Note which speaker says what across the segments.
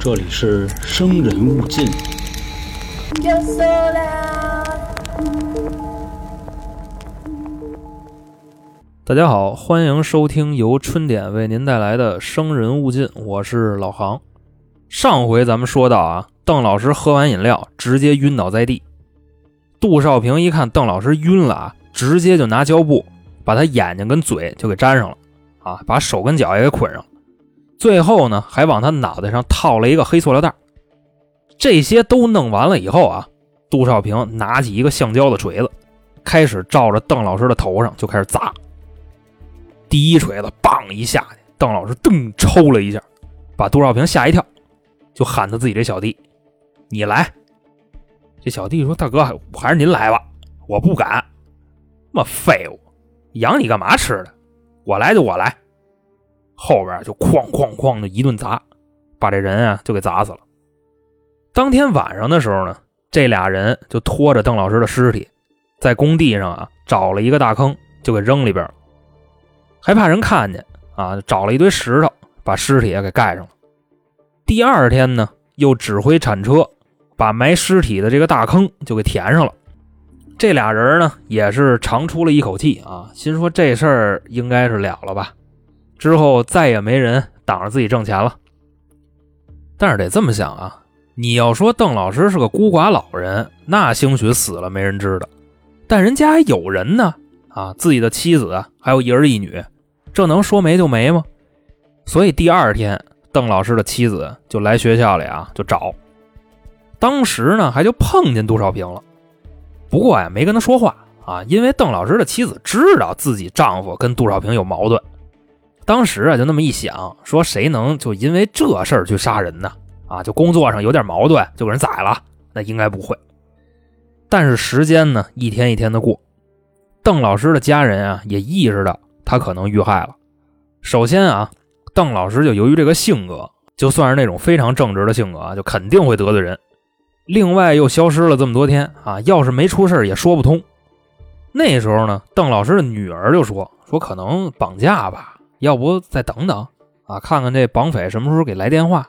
Speaker 1: 这里是生人勿近。
Speaker 2: 大家好，欢迎收听由春点为您带来的《生人勿近》，我是老航。上回咱们说到啊，邓老师喝完饮料直接晕倒在地，杜少平一看邓老师晕了啊，直接就拿胶布把他眼睛跟嘴就给粘上了，啊，把手跟脚也给捆上了，最后呢还往他脑袋上套了一个黑塑料袋。这些都弄完了以后啊，杜少平拿起一个橡胶的锤子，开始照着邓老师的头上就开始砸。第一锤子“梆”一下去，邓老师噔抽了一下，把杜少平吓一跳，就喊他自己这小弟：“你来。”这小弟说：“大哥，还是您来吧，我不敢。他妈废物，养你干嘛吃的？我来就我来。”后边就哐哐哐的一顿砸，把这人啊就给砸死了。当天晚上的时候呢，这俩人就拖着邓老师的尸体，在工地上啊找了一个大坑，就给扔里边了。还怕人看见啊，找了一堆石头把尸体也给盖上了。第二天呢，又指挥铲车把埋尸体的这个大坑就给填上了。这俩人呢，也是长出了一口气啊，心说这事儿应该是了了吧，之后再也没人挡着自己挣钱了。但是得这么想啊，你要说邓老师是个孤寡老人，那兴许死了没人知道，但人家还有人呢啊，自己的妻子还有一儿一女。这能说没就没吗？所以第二天，邓老师的妻子就来学校里啊，就找。当时呢，还就碰见杜少平了，不过呀，没跟他说话啊，因为邓老师的妻子知道自己丈夫跟杜少平有矛盾。当时啊，就那么一想，说谁能就因为这事儿去杀人呢？啊，就工作上有点矛盾就给人宰了，那应该不会。但是时间呢，一天一天的过，邓老师的家人啊，也意识到。他可能遇害了。首先啊，邓老师就由于这个性格，就算是那种非常正直的性格啊，就肯定会得罪人。另外又消失了这么多天啊，要是没出事也说不通。那时候呢，邓老师的女儿就说：“说可能绑架吧，要不再等等啊，看看这绑匪什么时候给来电话。”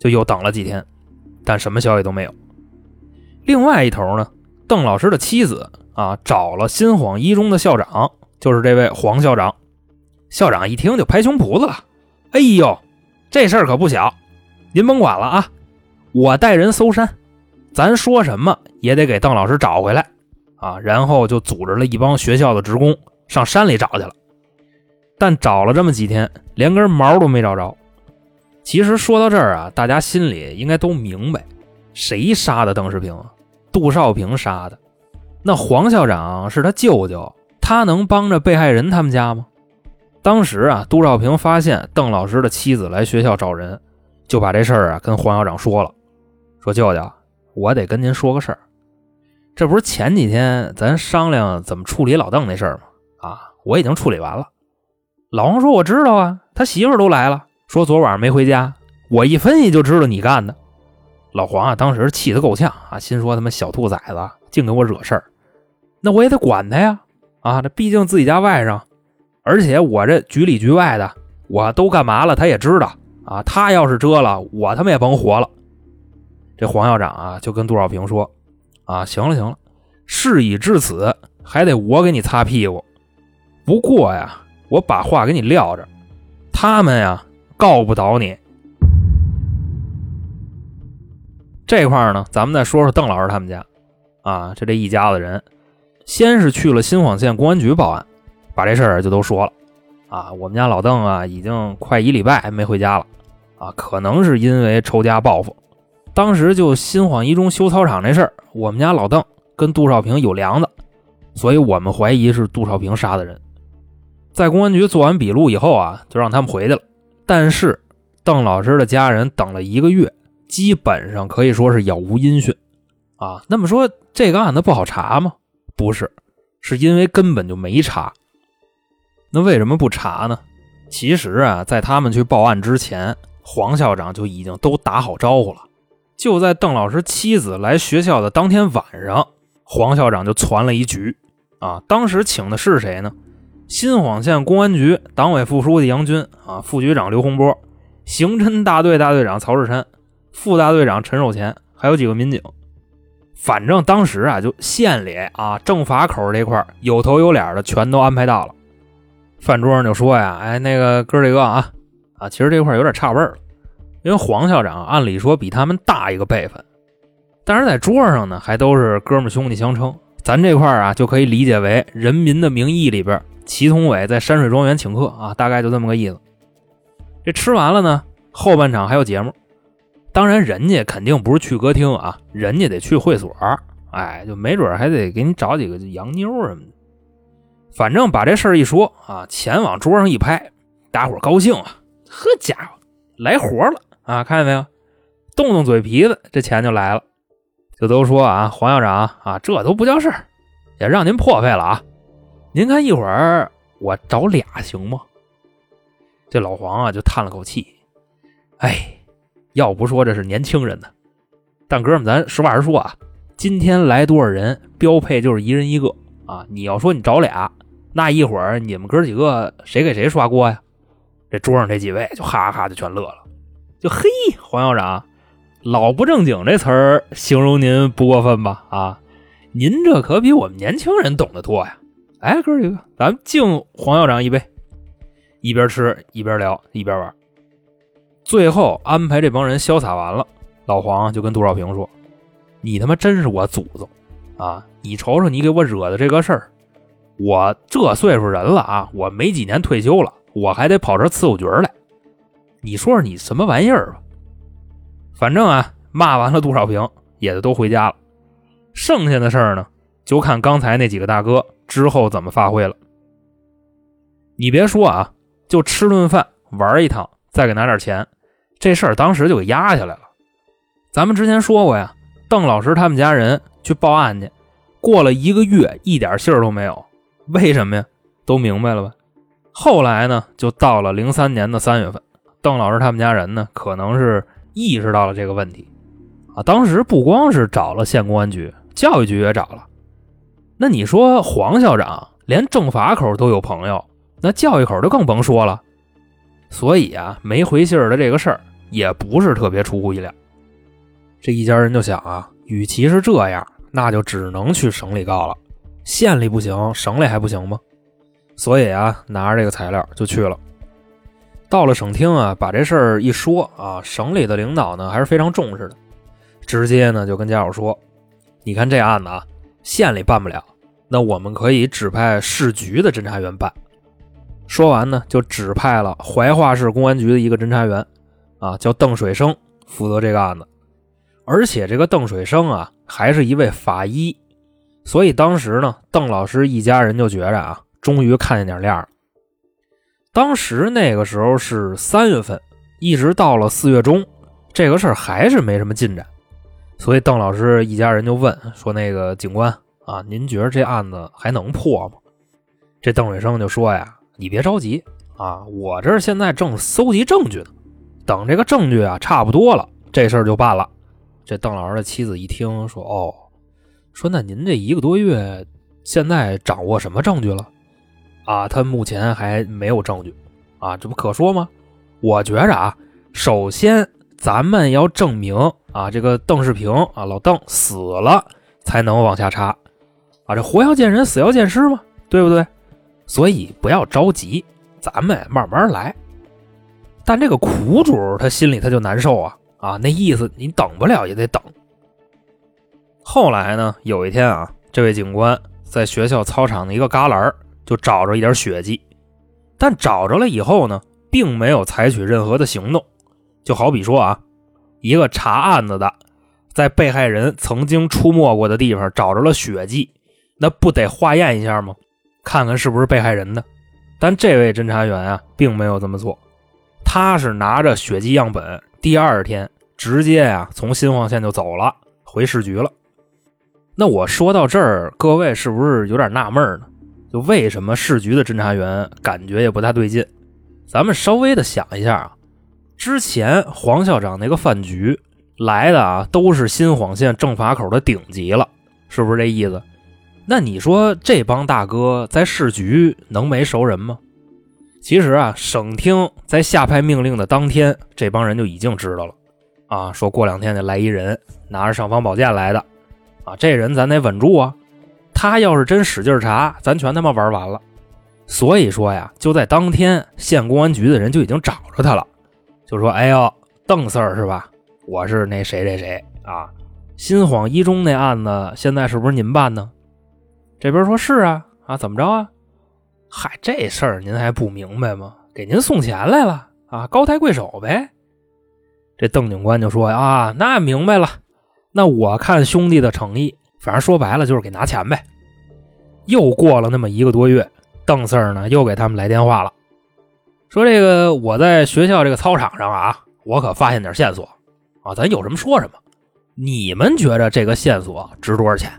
Speaker 2: 就又等了几天，但什么消息都没有。另外一头呢，邓老师的妻子啊，找了新晃一中的校长。就是这位黄校长，校长一听就拍胸脯子了。哎呦，这事儿可不小，您甭管了啊，我带人搜山，咱说什么也得给邓老师找回来啊。然后就组织了一帮学校的职工上山里找去了。但找了这么几天，连根毛都没找着。其实说到这儿啊，大家心里应该都明白，谁杀的邓世平？杜少平杀的。那黄校长是他舅舅。他能帮着被害人他们家吗？当时啊，杜少平发现邓老师的妻子来学校找人，就把这事儿啊跟黄校长说了，说舅舅，我得跟您说个事儿。这不是前几天咱商量怎么处理老邓那事儿吗？啊，我已经处理完了。老黄说我知道啊，他媳妇儿都来了，说昨晚上没回家。我一分析就知道你干的。老黄啊，当时气得够呛啊，心说他妈小兔崽子净给我惹事儿，那我也得管他呀。啊，这毕竟自己家外甥，而且我这局里局外的，我都干嘛了，他也知道啊。他要是遮了，我他妈也甭活了。这黄校长啊，就跟杜少平说：“啊，行了行了，事已至此，还得我给你擦屁股。不过呀，我把话给你撂着，他们呀告不倒你。这块呢，咱们再说说邓老师他们家，啊，这这一家子人。”先是去了新晃县公安局报案，把这事儿就都说了。啊，我们家老邓啊，已经快一礼拜没回家了。啊，可能是因为仇家报复。当时就新晃一中修操场这事儿，我们家老邓跟杜少平有梁子，所以我们怀疑是杜少平杀的人。在公安局做完笔录以后啊，就让他们回去了。但是邓老师的家人等了一个月，基本上可以说是杳无音讯。啊，那么说这个案子不好查吗？不是，是因为根本就没查。那为什么不查呢？其实啊，在他们去报案之前，黄校长就已经都打好招呼了。就在邓老师妻子来学校的当天晚上，黄校长就传了一局。啊，当时请的是谁呢？新晃县公安局党委副书记杨军啊，副局长刘洪波，刑侦大队大队长曹志山、副大队长陈守前，还有几个民警。反正当时啊，就县里啊政法口这块有头有脸的全都安排到了。饭桌上就说呀：“哎，那个哥几个啊，啊，其实这块有点差味儿了，因为黄校长按理说比他们大一个辈分，但是在桌上呢还都是哥们兄弟相称。咱这块啊就可以理解为《人民的名义》里边祁同伟在山水庄园请客啊，大概就这么个意思。这吃完了呢，后半场还有节目。”当然，人家肯定不是去歌厅啊，人家得去会所哎，就没准还得给你找几个洋妞什么的。反正把这事儿一说啊，钱往桌上一拍，大伙高兴啊！呵家伙，来活了啊！看见没有？动动嘴皮子，这钱就来了。就都说啊，黄校长啊，这都不叫事儿，也让您破费了啊。您看一会儿我找俩行吗？这老黄啊，就叹了口气，哎。要不说这是年轻人呢，但哥们，咱实话实说啊，今天来多少人，标配就是一人一个啊。你要说你找俩，那一会儿你们哥几个谁给谁刷锅呀？这桌上这几位就哈哈就全乐了，就嘿，黄校长，老不正经这词儿形容您不过分吧？啊，您这可比我们年轻人懂得多呀。哎，哥几个，咱们敬黄校长一杯，一边吃一边聊一边玩。最后安排这帮人潇洒完了，老黄就跟杜少平说：“你他妈真是我祖宗啊！你瞅瞅你给我惹的这个事儿，我这岁数人了啊，我没几年退休了，我还得跑这伺候局来。你说说你什么玩意儿吧？反正啊，骂完了杜少平，也就都回家了。剩下的事儿呢，就看刚才那几个大哥之后怎么发挥了。你别说啊，就吃顿饭，玩一趟。”再给拿点钱，这事儿当时就给压下来了。咱们之前说过呀，邓老师他们家人去报案去，过了一个月一点信儿都没有，为什么呀？都明白了吧？后来呢，就到了零三年的三月份，邓老师他们家人呢，可能是意识到了这个问题啊。当时不光是找了县公安局，教育局也找了。那你说黄校长连政法口都有朋友，那教育口就更甭说了。所以啊，没回信儿的这个事儿也不是特别出乎意料。这一家人就想啊，与其是这样，那就只能去省里告了。县里不行，省里还不行吗？所以啊，拿着这个材料就去了。到了省厅啊，把这事儿一说啊，省里的领导呢还是非常重视的，直接呢就跟家属说：“你看这案子啊，县里办不了，那我们可以指派市局的侦查员办。”说完呢，就指派了怀化市公安局的一个侦查员，啊，叫邓水生，负责这个案子。而且这个邓水生啊，还是一位法医，所以当时呢，邓老师一家人就觉着啊，终于看见点亮了。当时那个时候是三月份，一直到了四月中，这个事儿还是没什么进展，所以邓老师一家人就问说：“那个警官啊，您觉得这案子还能破吗？”这邓水生就说呀。你别着急啊，我这现在正搜集证据呢，等这个证据啊差不多了，这事儿就办了。这邓老师的妻子一听说，哦，说那您这一个多月，现在掌握什么证据了？啊，他目前还没有证据，啊，这不可说吗？我觉着啊，首先咱们要证明啊，这个邓世平啊，老邓死了，才能往下查，啊，这活要见人，死要见尸嘛，对不对？所以不要着急，咱们慢慢来。但这个苦主他心里他就难受啊啊，那意思你等不了也得等。后来呢，有一天啊，这位警官在学校操场的一个旮旯就找着一点血迹，但找着了以后呢，并没有采取任何的行动。就好比说啊，一个查案子的在被害人曾经出没过的地方找着了血迹，那不得化验一下吗？看看是不是被害人的，但这位侦查员啊，并没有这么做。他是拿着血迹样本，第二天直接啊从新晃县就走了，回市局了。那我说到这儿，各位是不是有点纳闷呢？就为什么市局的侦查员感觉也不太对劲？咱们稍微的想一下啊，之前黄校长那个饭局来的啊，都是新晃县政法口的顶级了，是不是这意思？那你说这帮大哥在市局能没熟人吗？其实啊，省厅在下派命令的当天，这帮人就已经知道了，啊，说过两天得来一人，拿着尚方宝剑来的，啊，这人咱得稳住啊，他要是真使劲查，咱全他妈玩完了。所以说呀，就在当天，县公安局的人就已经找着他了，就说：“哎呦，邓 Sir 是吧？我是那谁谁谁啊，新晃一中那案子，现在是不是您办呢？”这边说是啊，啊，怎么着啊？嗨，这事儿您还不明白吗？给您送钱来了啊，高抬贵手呗。这邓警官就说啊，那明白了。那我看兄弟的诚意，反正说白了就是给拿钱呗。又过了那么一个多月，邓 Sir 呢又给他们来电话了，说这个我在学校这个操场上啊，我可发现点线索啊，咱有什么说什么。你们觉着这个线索值多少钱？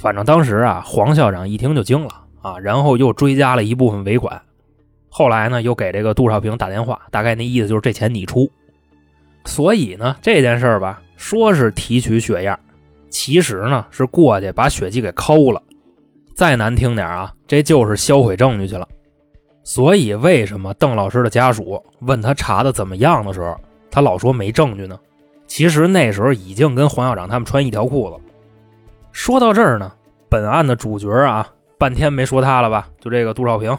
Speaker 2: 反正当时啊，黄校长一听就惊了。啊，然后又追加了一部分尾款，后来呢，又给这个杜少平打电话，大概那意思就是这钱你出。所以呢，这件事儿吧，说是提取血样，其实呢是过去把血迹给抠了。再难听点啊，这就是销毁证据去了。所以为什么邓老师的家属问他查的怎么样的时候，他老说没证据呢？其实那时候已经跟黄校长他们穿一条裤子。说到这儿呢，本案的主角啊。半天没说他了吧？就这个杜少平，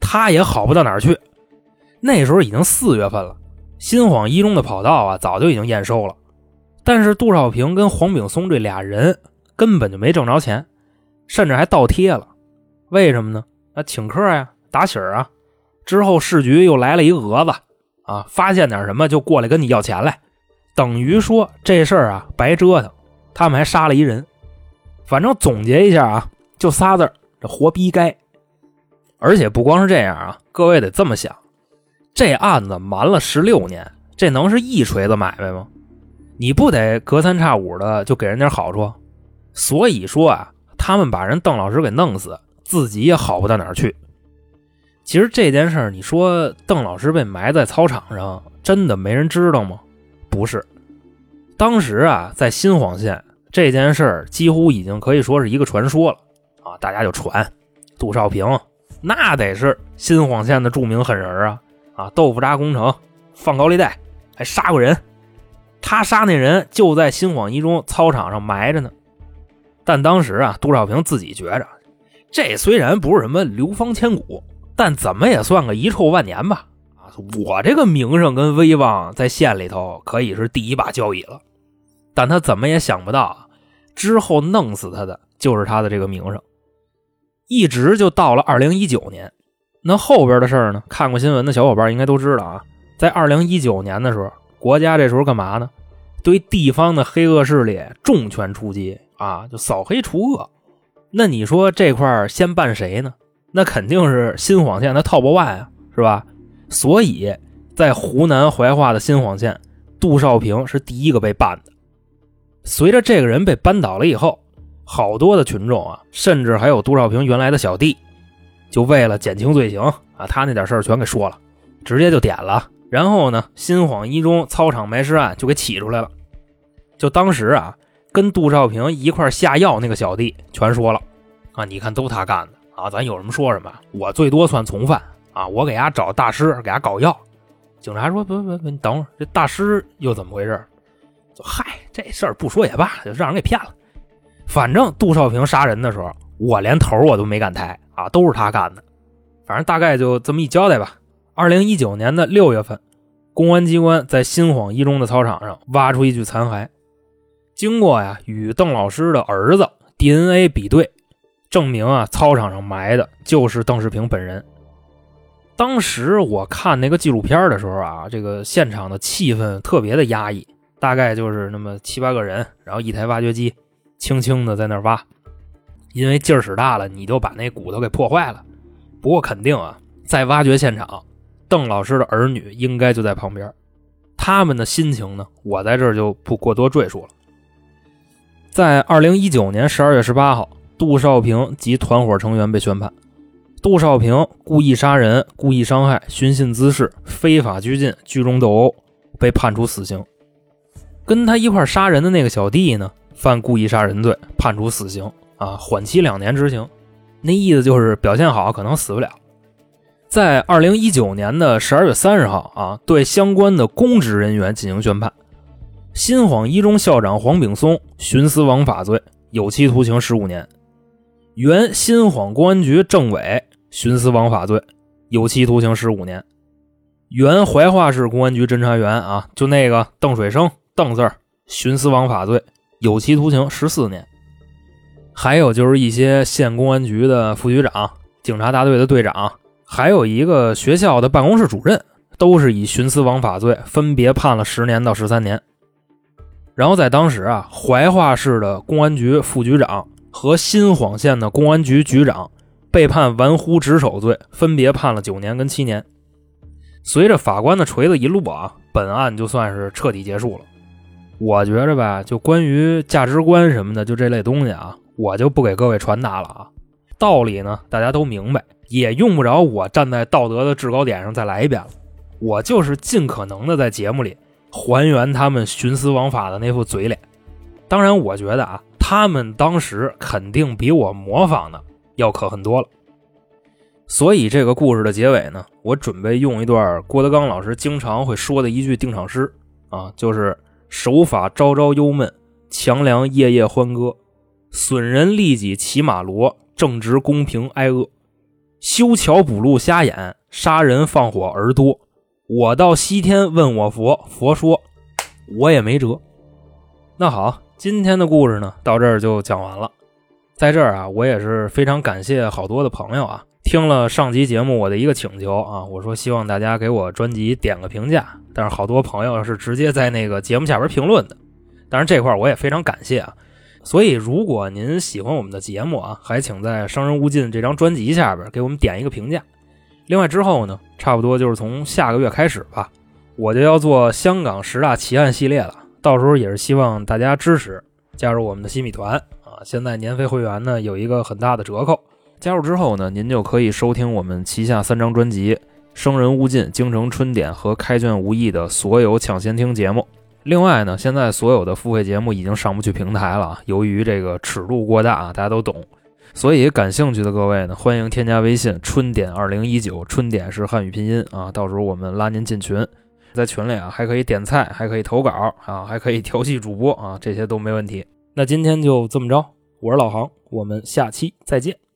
Speaker 2: 他也好不到哪儿去。那时候已经四月份了，新晃一中的跑道啊早就已经验收了，但是杜少平跟黄炳松这俩人根本就没挣着钱，甚至还倒贴了。为什么呢？那请客呀，打喜儿啊。之后市局又来了一蛾子啊，发现点什么就过来跟你要钱来，等于说这事儿啊白折腾。他们还杀了一人。反正总结一下啊，就仨字儿。这活逼该，而且不光是这样啊，各位得这么想，这案子瞒了十六年，这能是一锤子买卖吗？你不得隔三差五的就给人点好处？所以说啊，他们把人邓老师给弄死，自己也好不到哪儿去。其实这件事儿，你说邓老师被埋在操场上，真的没人知道吗？不是，当时啊，在新晃县这件事儿几乎已经可以说是一个传说了。啊，大家就传，杜少平那得是新晃县的著名狠人啊！啊，豆腐渣工程放高利贷，还杀过人。他杀那人就在新晃一中操场上埋着呢。但当时啊，杜少平自己觉着，这虽然不是什么流芳千古，但怎么也算个遗臭万年吧？啊，我这个名声跟威望在县里头可以是第一把交椅了。但他怎么也想不到，之后弄死他的就是他的这个名声。一直就到了二零一九年，那后边的事儿呢？看过新闻的小伙伴应该都知道啊。在二零一九年的时候，国家这时候干嘛呢？对地方的黑恶势力重拳出击啊，就扫黑除恶。那你说这块先办谁呢？那肯定是新晃县的 top one 啊，是吧？所以在湖南怀化的新晃县，杜少平是第一个被办的。随着这个人被扳倒了以后。好多的群众啊，甚至还有杜少平原来的小弟，就为了减轻罪行啊，他那点事儿全给说了，直接就点了。然后呢，新晃一中操场埋尸案就给起出来了。就当时啊，跟杜少平一块下药那个小弟全说了啊，你看都他干的啊，咱有什么说什么，我最多算从犯啊，我给伢找大师给伢搞药。警察说不不不，你等会儿，这大师又怎么回事？就嗨，这事儿不说也罢，就让人给骗了。反正杜少平杀人的时候，我连头我都没敢抬啊，都是他干的。反正大概就这么一交代吧。二零一九年的六月份，公安机关在新晃一中的操场上挖出一具残骸，经过呀与邓老师的儿子 DNA 比对，证明啊操场上埋的就是邓世平本人。当时我看那个纪录片的时候啊，这个现场的气氛特别的压抑，大概就是那么七八个人，然后一台挖掘机。轻轻的在那挖，因为劲儿使大了，你就把那骨头给破坏了。不过肯定啊，在挖掘现场，邓老师的儿女应该就在旁边。他们的心情呢，我在这儿就不过多赘述了。在二零一九年十二月十八号，杜少平及团伙成员被宣判：杜少平故意杀人、故意伤害、寻衅滋事、非法拘禁、聚众斗殴，被判处死刑。跟他一块杀人的那个小弟呢？犯故意杀人罪，判处死刑啊，缓期两年执行。那意思就是表现好，可能死不了。在二零一九年的十二月三十号啊，对相关的公职人员进行宣判。新晃一中校长黄炳松徇私枉法罪，有期徒刑十五年；原新晃公安局政委徇私枉法罪，有期徒刑十五年；原怀化市公安局侦查员啊，就那个邓水生邓字儿徇私枉法罪，有期徒刑十四年。还有就是一些县公安局的副局长、警察大队的队长，还有一个学校的办公室主任，都是以徇私枉法罪分别判了十年到十三年。然后在当时啊，怀化市的公安局副局长和新晃县的公安局局长被判玩忽职守罪，分别判了九年跟七年。随着法官的锤子一落啊，本案就算是彻底结束了。我觉着吧，就关于价值观什么的，就这类东西啊，我就不给各位传达了啊。道理呢，大家都明白，也用不着我站在道德的制高点上再来一遍了。我就是尽可能的在节目里。还原他们徇私枉法的那副嘴脸，当然，我觉得啊，他们当时肯定比我模仿的要可恨多了。所以这个故事的结尾呢，我准备用一段郭德纲老师经常会说的一句定场诗啊，就是“守法朝朝忧闷，强梁夜夜欢歌，损人利己骑马骡，正直公平挨饿，修桥补路瞎眼，杀人放火儿多。”我到西天问我佛，佛说我也没辙。那好，今天的故事呢，到这儿就讲完了。在这儿啊，我也是非常感谢好多的朋友啊，听了上集节目我的一个请求啊，我说希望大家给我专辑点个评价，但是好多朋友是直接在那个节目下边评论的。当然这块我也非常感谢啊。所以如果您喜欢我们的节目啊，还请在《生人勿近》这张专辑下边给我们点一个评价。另外之后呢，差不多就是从下个月开始吧，我就要做香港十大奇案系列了。到时候也是希望大家支持，加入我们的新米团啊！现在年费会员呢有一个很大的折扣，加入之后呢，您就可以收听我们旗下三张专辑《生人勿近》《京城春典》和《开卷无益》的所有抢先听节目。另外呢，现在所有的付费节目已经上不去平台了，由于这个尺度过大，大家都懂。所以感兴趣的各位呢，欢迎添加微信“春点二零一九”，春点是汉语拼音啊，到时候我们拉您进群，在群里啊还可以点菜，还可以投稿啊，还可以调戏主播啊，这些都没问题。那今天就这么着，我是老航，我们下期再见。